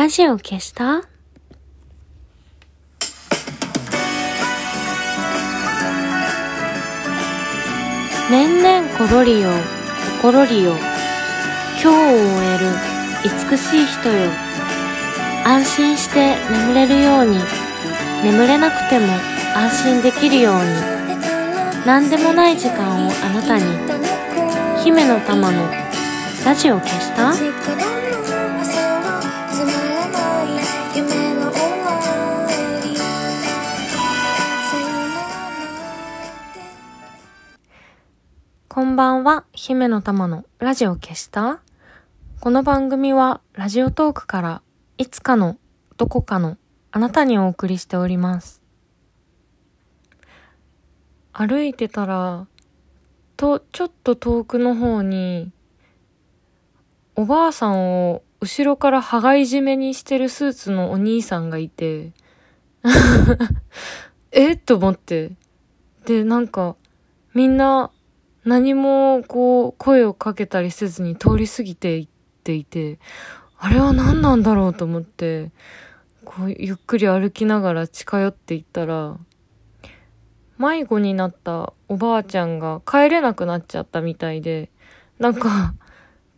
ラジオ消した？年々ころりよ、心りよ。今日を終える美しい人よ。安心して眠れるように、眠れなくても安心できるように。何でもない時間をあなたに。姫の玉のラジオ消した？こんばんは、姫の玉のラジオ消したこの番組はラジオトークからいつかのどこかのあなたにお送りしております。歩いてたら、と、ちょっと遠くの方に、おばあさんを後ろから羽交い締めにしてるスーツのお兄さんがいて、え？と思って。で、なんか、みんな何もこう声をかけたりせずに通り過ぎていっていて、あれは何なんだろうと思って、こうゆっくり歩きながら近寄っていったら、迷子になったおばあちゃんが帰れなくなっちゃったみたいで、なんか、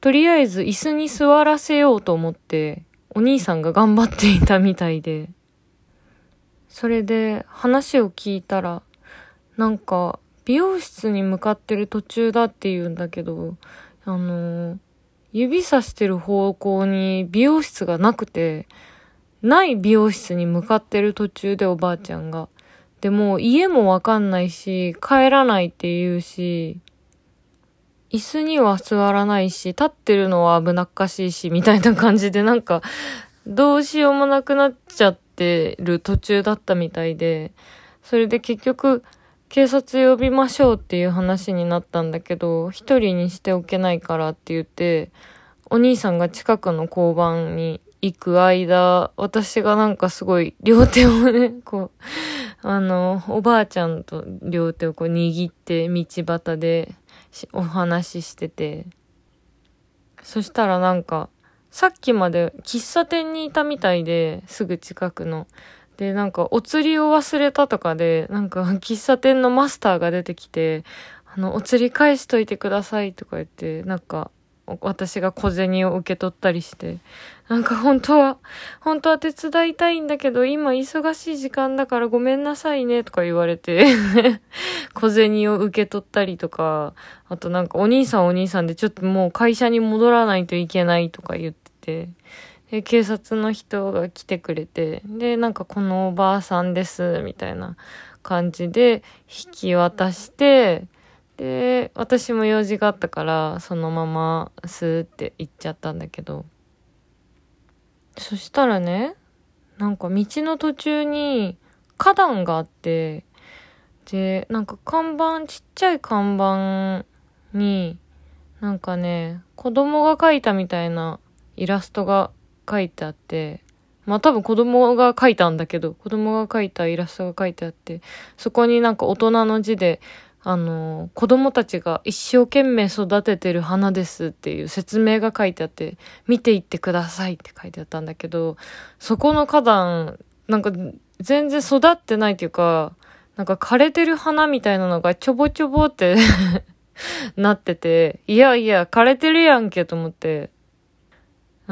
とりあえず椅子に座らせようと思って、お兄さんが頑張っていたみたいで、それで話を聞いたら、なんか、美容室に向かってる途中だって言うんだけど、あの、指さしてる方向に美容室がなくて、ない美容室に向かってる途中でおばあちゃんが。でも家もわかんないし、帰らないって言うし、椅子には座らないし、立ってるのは危なっかしいし、みたいな感じでなんか、どうしようもなくなっちゃってる途中だったみたいで、それで結局、警察呼びましょうっていう話になったんだけど、一人にしておけないからって言って、お兄さんが近くの交番に行く間、私がなんかすごい両手をね、こう、あの、おばあちゃんと両手をこう握って道端でお話ししてて、そしたらなんか、さっきまで喫茶店にいたみたいで、すぐ近くの。で、なんか、お釣りを忘れたとかで、なんか、喫茶店のマスターが出てきて、あの、お釣り返しといてくださいとか言って、なんか、私が小銭を受け取ったりして、なんか本当は、本当は手伝いたいんだけど、今忙しい時間だからごめんなさいねとか言われて、小銭を受け取ったりとか、あとなんかお兄さんお兄さんでちょっともう会社に戻らないといけないとか言ってて、で、警察の人が来てくれて、で、なんかこのおばあさんです、みたいな感じで引き渡して、で、私も用事があったから、そのままスーって行っちゃったんだけど、そしたらね、なんか道の途中に花壇があって、で、なんか看板、ちっちゃい看板に、なんかね、子供が描いたみたいなイラストが描いてあって、まあ多分子供が描いたんだけど、子供が描いたイラストが描いてあって、そこになんか大人の字で、あの、子供たちが一生懸命育ててる花ですっていう説明が書いてあって、見ていってくださいって書いてあったんだけど、そこの花壇、なんか全然育ってないっていうか、なんか枯れてる花みたいなのがちょぼちょぼって なってて、いやいや、枯れてるやんけと思って、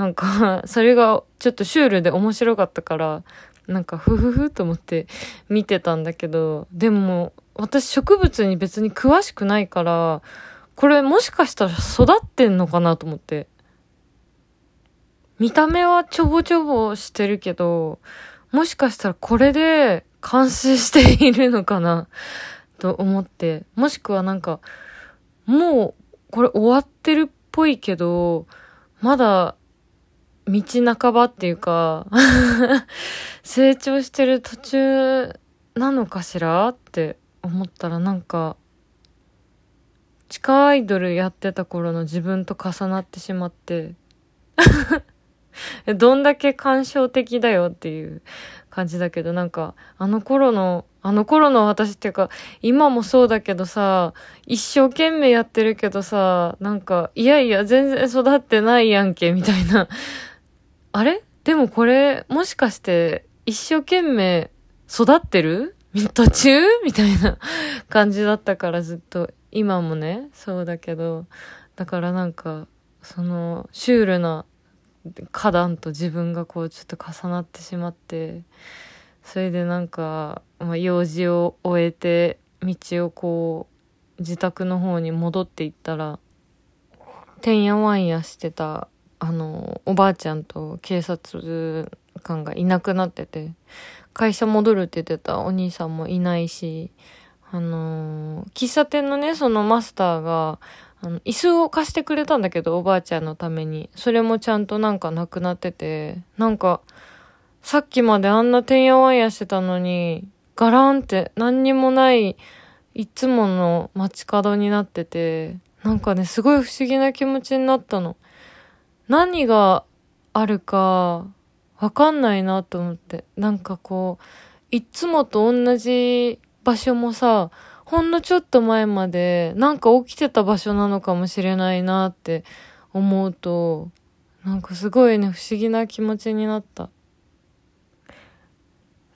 なんか、それがちょっとシュールで面白かったから、なんか、ふふふと思って見てたんだけど、でも、私植物に別に詳しくないから、これもしかしたら育ってんのかなと思って。見た目はちょぼちょぼしてるけど、もしかしたらこれで完成しているのかなと思って。もしくはなんか、もうこれ終わってるっぽいけど、まだ道半ばっていうか、成長してる途中なのかしらって思ったらなんか、地下アイドルやってた頃の自分と重なってしまって、どんだけ感傷的だよっていう感じだけど、なんか、あの頃の、あの頃の私っていうか、今もそうだけどさ、一生懸命やってるけどさ、なんか、いやいや、全然育ってないやんけ、みたいな。あれ？でもこれ、もしかして、一生懸命育ってる？途中？みたいな感じだったからずっと、今もね、そうだけど、だからなんか、その、シュールな花壇と自分がこうちょっと重なってしまって、それでなんか、まあ、用事を終えて、道をこう、自宅の方に戻っていったら、てんやわんやしてた、あの、おばあちゃんと警察官がいなくなってて、会社戻るって言ってたお兄さんもいないし、あの喫茶店のね、そのマスターが、あの、椅子を貸してくれたんだけど、おばあちゃんのために。それもちゃんとなんかなくなってて、なんか、さっきまであんなてんやわんやしてたのに、ガランって何にもない、いつもの街角になってて、なんかね、すごい不思議な気持ちになったの。何があるか、わかんないなと思って。なんかこう、いつもと同じ場所もさ、ほんのちょっと前までなんか起きてた場所なのかもしれないなって思うと、なんかすごいね、不思議な気持ちになった。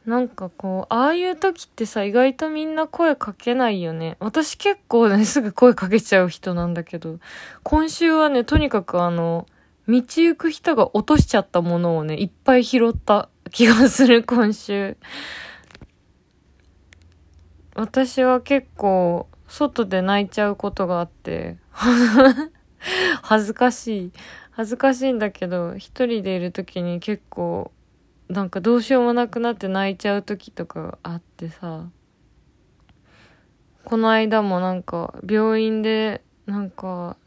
なんかこう、ああいう時ってさ、意外とみんな声かけないよね。私結構ね、すぐ声かけちゃう人なんだけど、今週はね、とにかくあの、道行く人が落としちゃったものをね、いっぱい拾った気がする、今週。私は結構、外で泣いちゃうことがあって、恥ずかしい。恥ずかしいんだけど、一人でいる時に結構、なんかどうしようもなくなって泣いちゃう時とかがあってさ、この間もなんか病院でなんか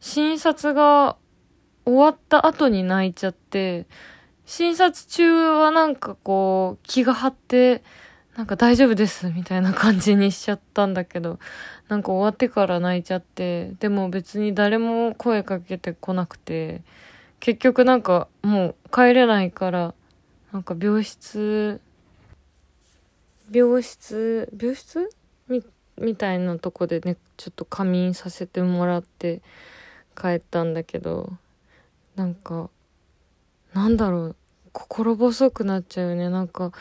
診察が終わった後に泣いちゃって、診察中はなんかこう気が張って、なんか大丈夫ですみたいな感じにしちゃったんだけど、なんか終わってから泣いちゃって、でも別に誰も声かけてこなくて、結局なんかもう帰れないから、なんか病室、病室、病室？み、みたいなとこでね、ちょっと仮眠させてもらって帰ったんだけど、なんか、なんだろう、心細くなっちゃうよね。なんか、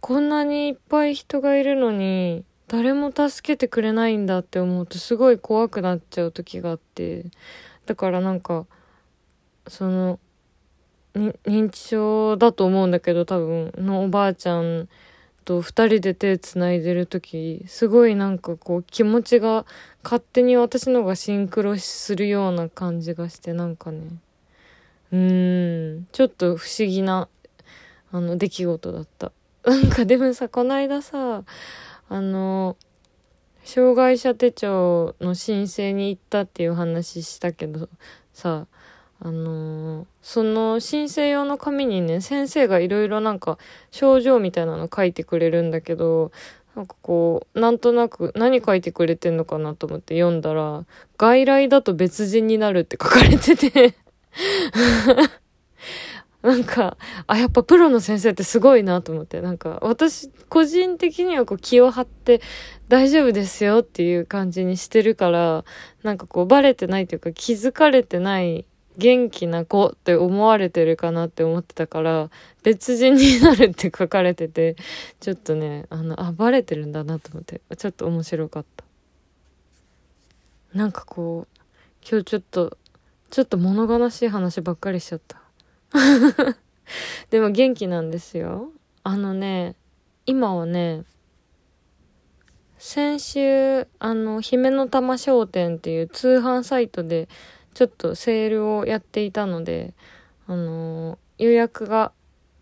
こんなにいっぱい人がいるのに、誰も助けてくれないんだって思うとすごい怖くなっちゃう時があって、だからなんか、その、認知症だと思うんだけど多分のおばあちゃんと二人で手つないでる時すごいなんかこう気持ちが勝手に私のがシンクロするような感じがしてなんかねうん。ちょっと不思議なあの出来事だった。なんかでもさこの間さあの障害者手帳の申請に行ったっていう話したけどさあのーその申請用の紙にね、先生がいろいろなんか症状みたいなの書いてくれるんだけど、なんかこう、なんとなく何書いてくれてんのかなと思って読んだら、外来だと別人になるって書かれてて、なんか、あ、やっぱプロの先生ってすごいなと思って、なんか私個人的にはこう気を張って大丈夫ですよっていう感じにしてるから、なんかこうバレてないというか気づかれてない元気な子って思われてるかなって思ってたから、別人になるって書かれてて、ちょっとね、あの、あ、バレてるんだなと思って、ちょっと面白かった。なんかこう、今日ちょっと、ちょっと物悲しい話ばっかりしちゃった。でも元気なんですよ。あのね、今はね、先週、あの、姫の玉商店っていう通販サイトで、ちょっとセールをやっていたので、あのー予約が、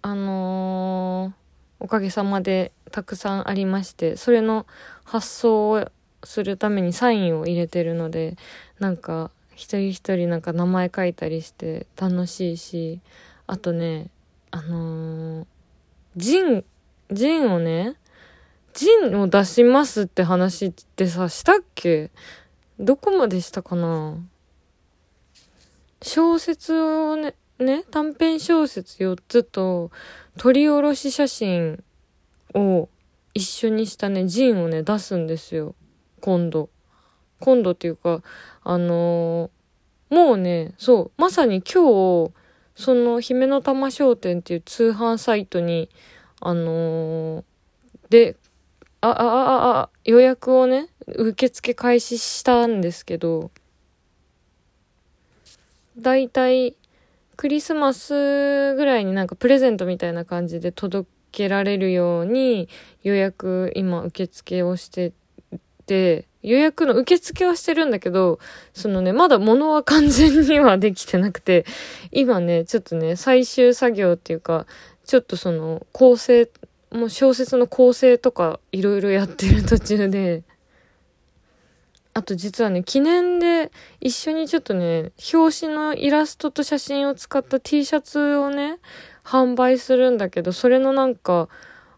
あのーおかげさまでたくさんありまして、それの発送をするためにサインを入れてるので、なんか、一人一人なんか名前書いたりして楽しいし、あとね、あのージン、ジンをね、ジンを出しますって話ってさ、したっけ？どこまでしたかな？小説をね、ね、短編小説4つと、撮り下ろし写真を一緒にしたね、ジンをね、出すんですよ。今度。今度っていうか、あのーもうね、そう、まさに今日、その姫の玉商店っていう通販サイトに、あのー、で、あ、あ、あ、あ、予約をね、受付開始したんですけど、だいたいクリスマスぐらいになんかプレゼントみたいな感じで届けられるように予約今受付をしてて、予約の受付はしてるんだけど、そのね、まだ物は完全にはできてなくて、今ね、ちょっとね、最終作業っていうか、ちょっとその構成、もう小説の構成とかいろいろやってる途中で、あと実はね、記念で一緒にちょっとね、表紙のイラストと写真を使った T シャツをね、販売するんだけど、それのなんか、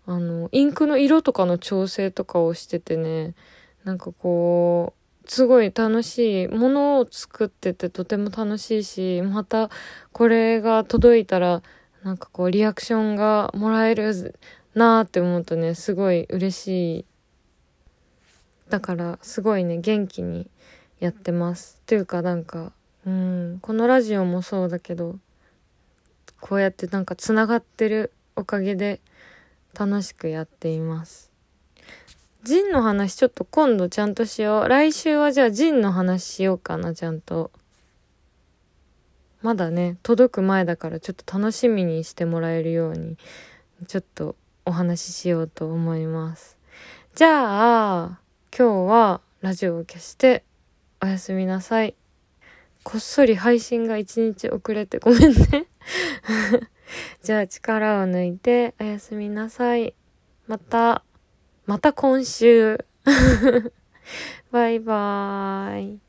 あの、インクの色とかの調整とかをしててね、なんかこう、すごい楽しいものを作っててとても楽しいし、またこれが届いたら、なんかこうリアクションがもらえるなーって思うとね、すごい嬉しい。だからすごいね元気にやってます。というかなんかうんこのラジオもそうだけどこうやってなんかつながってるおかげで楽しくやっています。ジンの話ちょっと今度ちゃんとしよう。来週はじゃあジンの話しようかなちゃんと。まだね届く前だからちょっと楽しみにしてもらえるようにちょっとお話ししようと思います。じゃあ今日はラジオを消しておやすみなさい。こっそり配信が一日遅れてごめんね。じゃあ力を抜いておやすみなさい。また、また今週 バイバーイ。